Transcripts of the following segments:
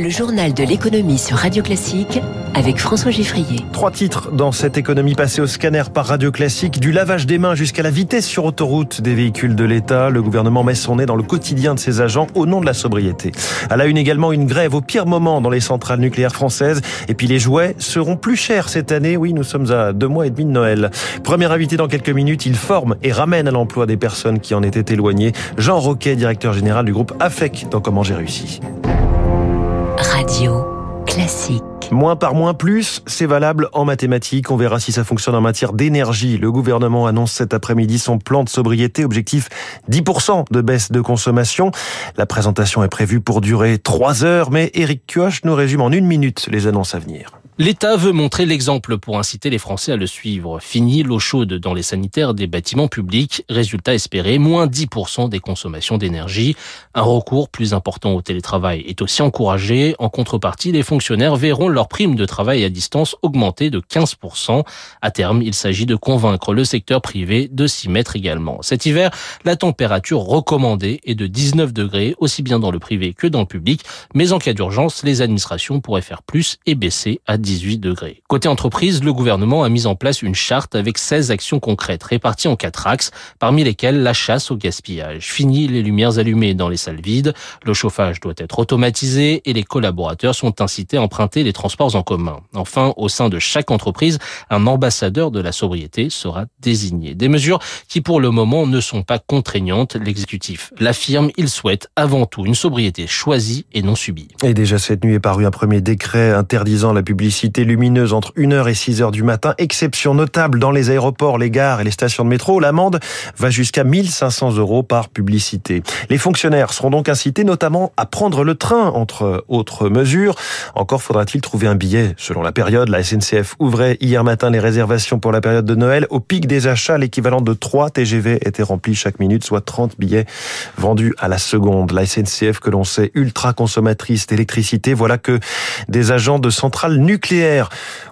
Le journal de l'économie sur Radio Classique avec François Giffrier. Trois titres dans cette économie passée au scanner par Radio Classique, du lavage des mains jusqu'à la vitesse sur autoroute des véhicules de l'État. Le gouvernement met son nez dans le quotidien de ses agents au nom de la sobriété. À la une également une grève au pire moment dans les centrales nucléaires françaises. Et puis les jouets seront plus chers cette année. Oui, nous sommes à deux mois et demi de Noël. Premier invité dans quelques minutes, il forme et ramène à l'emploi des personnes qui en étaient éloignées. Jean Roquet, directeur général du groupe AFEC dans Comment j'ai réussi. Moins par moins plus, c'est valable en mathématiques. On verra si ça fonctionne en matière d'énergie. Le gouvernement annonce cet après-midi son plan de sobriété, objectif 10% de baisse de consommation. La présentation est prévue pour durer 3 heures, mais Eric Kioch nous résume en une minute les annonces à venir. L'État veut montrer l'exemple pour inciter les Français à le suivre. Fini l'eau chaude dans les sanitaires des bâtiments publics. Résultat espéré, moins 10% des consommations d'énergie. Un recours plus important au télétravail est aussi encouragé. En contrepartie, les fonctionnaires verront leur prime de travail à distance augmenter de 15%. À terme, il s'agit de convaincre le secteur privé de s'y mettre également. Cet hiver, la température recommandée est de 19 degrés, aussi bien dans le privé que dans le public. Mais en cas d'urgence, les administrations pourraient faire plus et baisser à 18 degrés. Côté entreprise, le gouvernement a mis en place une charte avec 16 actions concrètes réparties en quatre axes, parmi lesquelles la chasse au gaspillage. Fini les lumières allumées dans les salles vides, le chauffage doit être automatisé et les collaborateurs sont incités à emprunter les transports en commun. Enfin, au sein de chaque entreprise, un ambassadeur de la sobriété sera désigné. Des mesures qui pour le moment ne sont pas contraignantes. L'exécutif l'affirme, il souhaite avant tout une sobriété choisie et non subie. Et déjà cette nuit est paru un premier décret interdisant la publicité Cité lumineuse entre 1h et 6h du matin. Exception notable dans les aéroports, les gares et les stations de métro. L'amende va jusqu'à 1500 euros par publicité. Les fonctionnaires seront donc incités notamment à prendre le train, entre autres mesures. Encore faudra-t-il trouver un billet. Selon la période, la SNCF ouvrait hier matin les réservations pour la période de Noël. Au pic des achats, l'équivalent de 3 TGV était rempli chaque minute, soit 30 billets vendus à la seconde. La SNCF, que l'on sait ultra consommatrice d'électricité, voilà que des agents de centrales nucléaires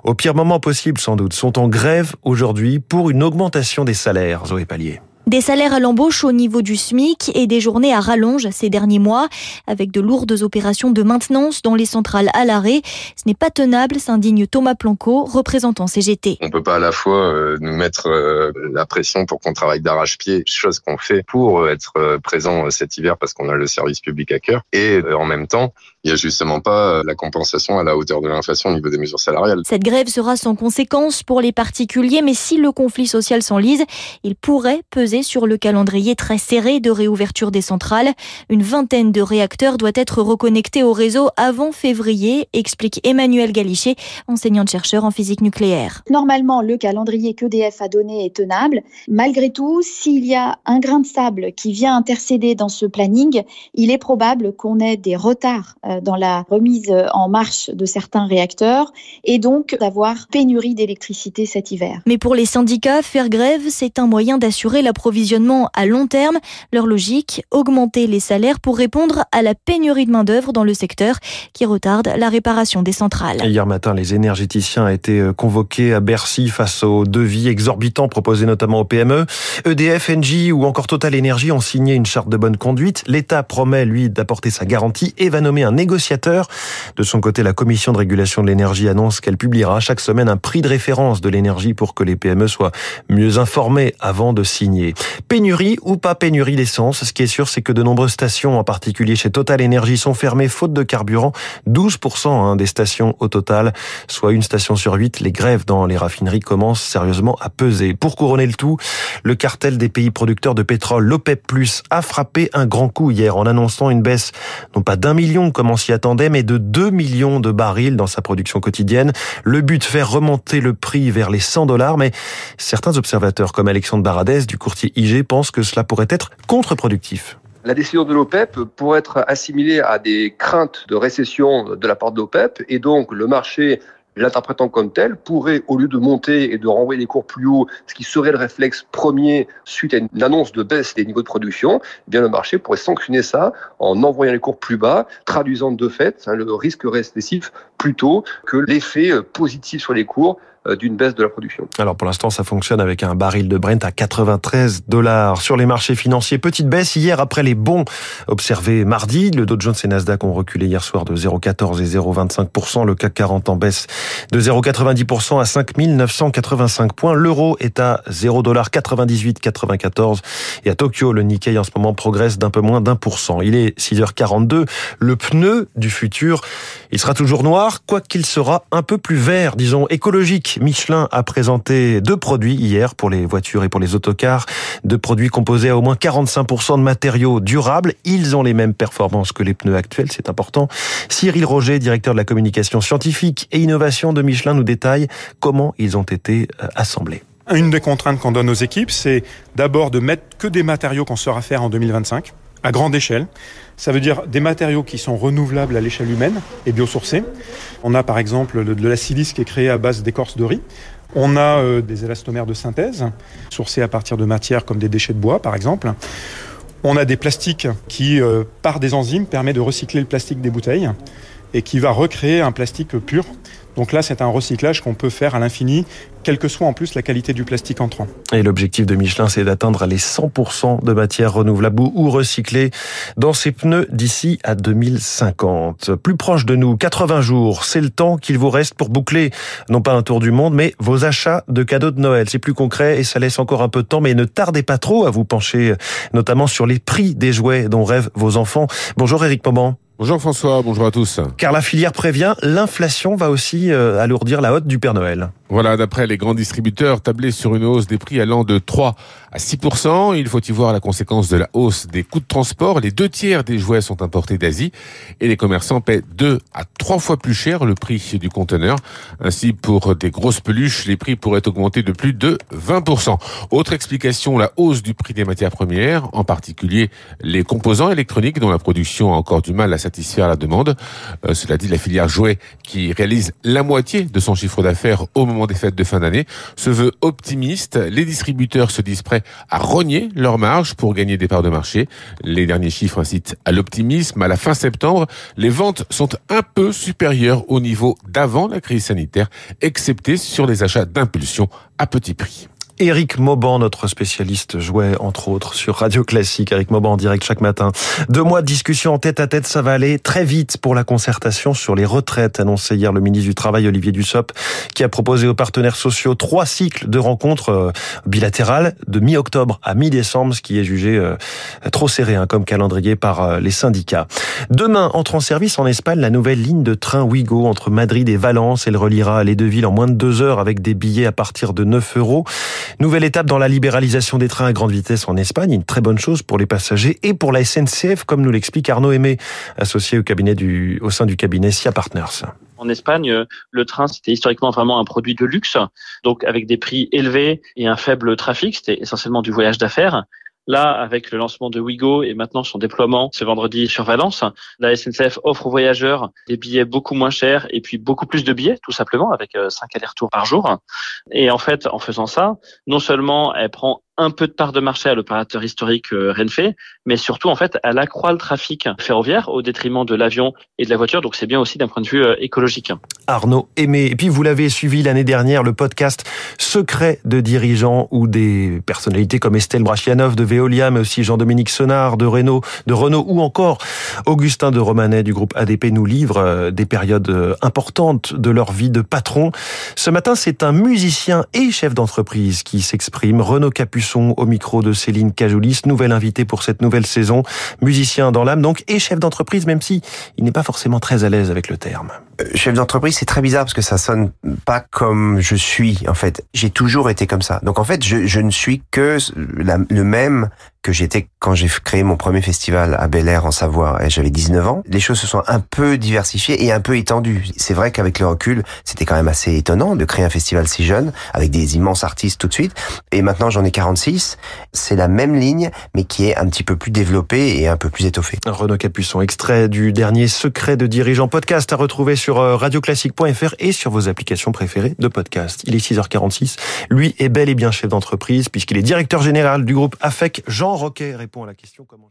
au pire moment possible sans doute, sont en grève aujourd'hui pour une augmentation des salaires. Zoé Pallier. Des salaires à l'embauche au niveau du SMIC et des journées à rallonge ces derniers mois, avec de lourdes opérations de maintenance dans les centrales à l'arrêt. Ce n'est pas tenable, s'indigne Thomas Planco, représentant CGT. On peut pas à la fois euh, nous mettre euh, la pression pour qu'on travaille d'arrache-pied, chose qu'on fait pour euh, être présent cet hiver parce qu'on a le service public à cœur, et en même temps, il n'y a justement pas la compensation à la hauteur de l'inflation au niveau des mesures salariales. Cette grève sera sans conséquence pour les particuliers, mais si le conflit social s'enlise, il pourrait peser sur le calendrier très serré de réouverture des centrales. Une vingtaine de réacteurs doit être reconnectés au réseau avant février, explique Emmanuel Galichet, enseignante-chercheur en physique nucléaire. Normalement, le calendrier qu'EDF a donné est tenable. Malgré tout, s'il y a un grain de sable qui vient intercéder dans ce planning, il est probable qu'on ait des retards euh, dans la remise en marche de certains réacteurs et donc d'avoir pénurie d'électricité cet hiver. Mais pour les syndicats, faire grève, c'est un moyen d'assurer la approvisionnement à long terme. Leur logique, augmenter les salaires pour répondre à la pénurie de main-d'œuvre dans le secteur qui retarde la réparation des centrales. Hier matin, les énergéticiens ont été euh, convoqués à Bercy face aux devis exorbitants proposés notamment aux PME. EDF, Engie ou encore Total Energy ont signé une charte de bonne conduite. L'État promet, lui, d'apporter sa garantie et va nommer un négociateur. De son côté, la Commission de régulation de l'énergie annonce qu'elle publiera chaque semaine un prix de référence de l'énergie pour que les PME soient mieux informées avant de signer. Pénurie ou pas pénurie d'essence, ce qui est sûr, c'est que de nombreuses stations, en particulier chez Total Energy, sont fermées faute de carburant. 12% hein, des stations au total, soit une station sur huit. Les grèves dans les raffineries commencent sérieusement à peser. Pour couronner le tout, le cartel des pays producteurs de pétrole, l'OPEP+, a frappé un grand coup hier en annonçant une baisse, non pas d'un million comme s'y attendait, mais de 2 millions de barils dans sa production quotidienne. Le but, faire remonter le prix vers les 100 dollars, mais certains observateurs comme Alexandre Baradès du courtier IG pense que cela pourrait être contre-productif. La décision de l'OPEP pourrait être assimilée à des craintes de récession de la part de l'OPEP et donc le marché l'interprétant comme tel, pourrait, au lieu de monter et de renvoyer les cours plus haut, ce qui serait le réflexe premier suite à une annonce de baisse des niveaux de production, eh bien le marché pourrait sanctionner ça en envoyant les cours plus bas, traduisant de fait hein, le risque récessif plutôt que l'effet positif sur les cours euh, d'une baisse de la production. Alors pour l'instant, ça fonctionne avec un baril de Brent à 93 dollars sur les marchés financiers. Petite baisse hier après les bons observés mardi. Le Dow Jones et Nasdaq ont reculé hier soir de 0,14 et 0,25%. Le CAC 40 en baisse de 0,90% à 5985 points. L'euro est à 0,9894 et à Tokyo, le Nikkei en ce moment progresse d'un peu moins d'un pour cent. Il est 6h42. Le pneu du futur, il sera toujours noir, quoiqu'il sera un peu plus vert, disons écologique Michelin a présenté deux produits hier pour les voitures et pour les autocars, deux produits composés à au moins 45% de matériaux durables. Ils ont les mêmes performances que les pneus actuels, c'est important. Cyril Roger, directeur de la communication scientifique et innovation de Michelin, nous détaille comment ils ont été euh, assemblés. Une des contraintes qu'on donne aux équipes, c'est d'abord de mettre que des matériaux qu'on saura faire en 2025 à grande échelle. Ça veut dire des matériaux qui sont renouvelables à l'échelle humaine et biosourcés. On a par exemple de la silice qui est créée à base d'écorce de riz. On a euh, des élastomères de synthèse, sourcés à partir de matières comme des déchets de bois par exemple. On a des plastiques qui, euh, par des enzymes, permettent de recycler le plastique des bouteilles et qui va recréer un plastique pur. Donc là, c'est un recyclage qu'on peut faire à l'infini, quelle que soit en plus la qualité du plastique entrant. Et l'objectif de Michelin, c'est d'atteindre les 100% de matières renouvelables ou recyclées dans ses pneus d'ici à 2050. Plus proche de nous, 80 jours, c'est le temps qu'il vous reste pour boucler, non pas un tour du monde, mais vos achats de cadeaux de Noël. C'est plus concret et ça laisse encore un peu de temps, mais ne tardez pas trop à vous pencher notamment sur les prix des jouets dont rêvent vos enfants. Bonjour Eric Moment. Bonjour François, bonjour à tous. Car la filière prévient, l'inflation va aussi euh, alourdir la hotte du Père Noël. Voilà, d'après les grands distributeurs, tablés sur une hausse des prix allant de 3 à 6 Il faut y voir la conséquence de la hausse des coûts de transport. Les deux tiers des jouets sont importés d'Asie et les commerçants paient deux à trois fois plus cher le prix du conteneur. Ainsi, pour des grosses peluches, les prix pourraient augmenter de plus de 20% Autre explication, la hausse du prix des matières premières, en particulier les composants électroniques dont la production a encore du mal à satisfaire la demande. Euh, cela dit, la filière jouets qui réalise la moitié de son chiffre d'affaires au moment des fêtes de fin d'année se veut optimiste. Les distributeurs se disent prêts à rogner leur marge pour gagner des parts de marché. Les derniers chiffres incitent à l'optimisme. À la fin septembre, les ventes sont un peu supérieures au niveau d'avant la crise sanitaire, excepté sur les achats d'impulsion à petit prix. Éric Mauban, notre spécialiste, jouait entre autres sur Radio Classique. Éric Mauban en direct chaque matin. Deux mois de discussion en tête à tête, ça va aller très vite pour la concertation sur les retraites, annoncé hier le ministre du Travail Olivier Dussopt, qui a proposé aux partenaires sociaux trois cycles de rencontres euh, bilatérales de mi-octobre à mi-décembre, ce qui est jugé euh, trop serré hein, comme calendrier par euh, les syndicats. Demain entre en service en Espagne la nouvelle ligne de train Ouigo entre Madrid et Valence. Elle reliera les deux villes en moins de deux heures avec des billets à partir de 9 euros. Nouvelle étape dans la libéralisation des trains à grande vitesse en Espagne, une très bonne chose pour les passagers et pour la SNCF, comme nous l'explique Arnaud Aimé, associé au cabinet du, au sein du cabinet SIA Partners. En Espagne, le train, c'était historiquement vraiment un produit de luxe, donc avec des prix élevés et un faible trafic. C'était essentiellement du voyage d'affaires. Là, avec le lancement de Wigo et maintenant son déploiement ce vendredi sur Valence, la SNCF offre aux voyageurs des billets beaucoup moins chers et puis beaucoup plus de billets, tout simplement, avec 5 euh, allers-retours par jour. Et en fait, en faisant ça, non seulement elle prend un peu de part de marché à l'opérateur historique euh, Renfe, mais surtout en fait elle accroît le trafic ferroviaire au détriment de l'avion et de la voiture, donc c'est bien aussi d'un point de vue euh, écologique. Arnaud Aimé, et puis vous l'avez suivi l'année dernière, le podcast Secret de dirigeants où des personnalités comme Estelle Brachianov de Veolia, mais aussi Jean-Dominique Senard de Renault, de Renault ou encore Augustin de Romanet du groupe ADP nous livrent euh, des périodes importantes de leur vie de patron. Ce matin, c'est un musicien et chef d'entreprise qui s'exprime, Renaud Capuçon au micro de Céline Cajoulis, nouvelle invitée pour cette nouvelle saison, musicien dans l'âme donc et chef d'entreprise, même si il n'est pas forcément très à l'aise avec le terme. Chef d'entreprise, c'est très bizarre parce que ça sonne pas comme je suis en fait. J'ai toujours été comme ça. Donc en fait, je, je ne suis que le même que j'étais quand j'ai créé mon premier festival à Bel Air en Savoie et j'avais 19 ans. Les choses se sont un peu diversifiées et un peu étendues. C'est vrai qu'avec le recul, c'était quand même assez étonnant de créer un festival si jeune avec des immenses artistes tout de suite. Et maintenant, j'en ai 46. C'est la même ligne, mais qui est un petit peu plus développée et un peu plus étoffée. Renaud Capuçon, extrait du dernier Secret de dirigeant podcast à retrouver euh, radioclassique.fr et sur vos applications préférées de podcast. Il est 6h46. Lui est bel et bien chef d'entreprise puisqu'il est directeur général du groupe AFEC Jean Roquet répond à la question comment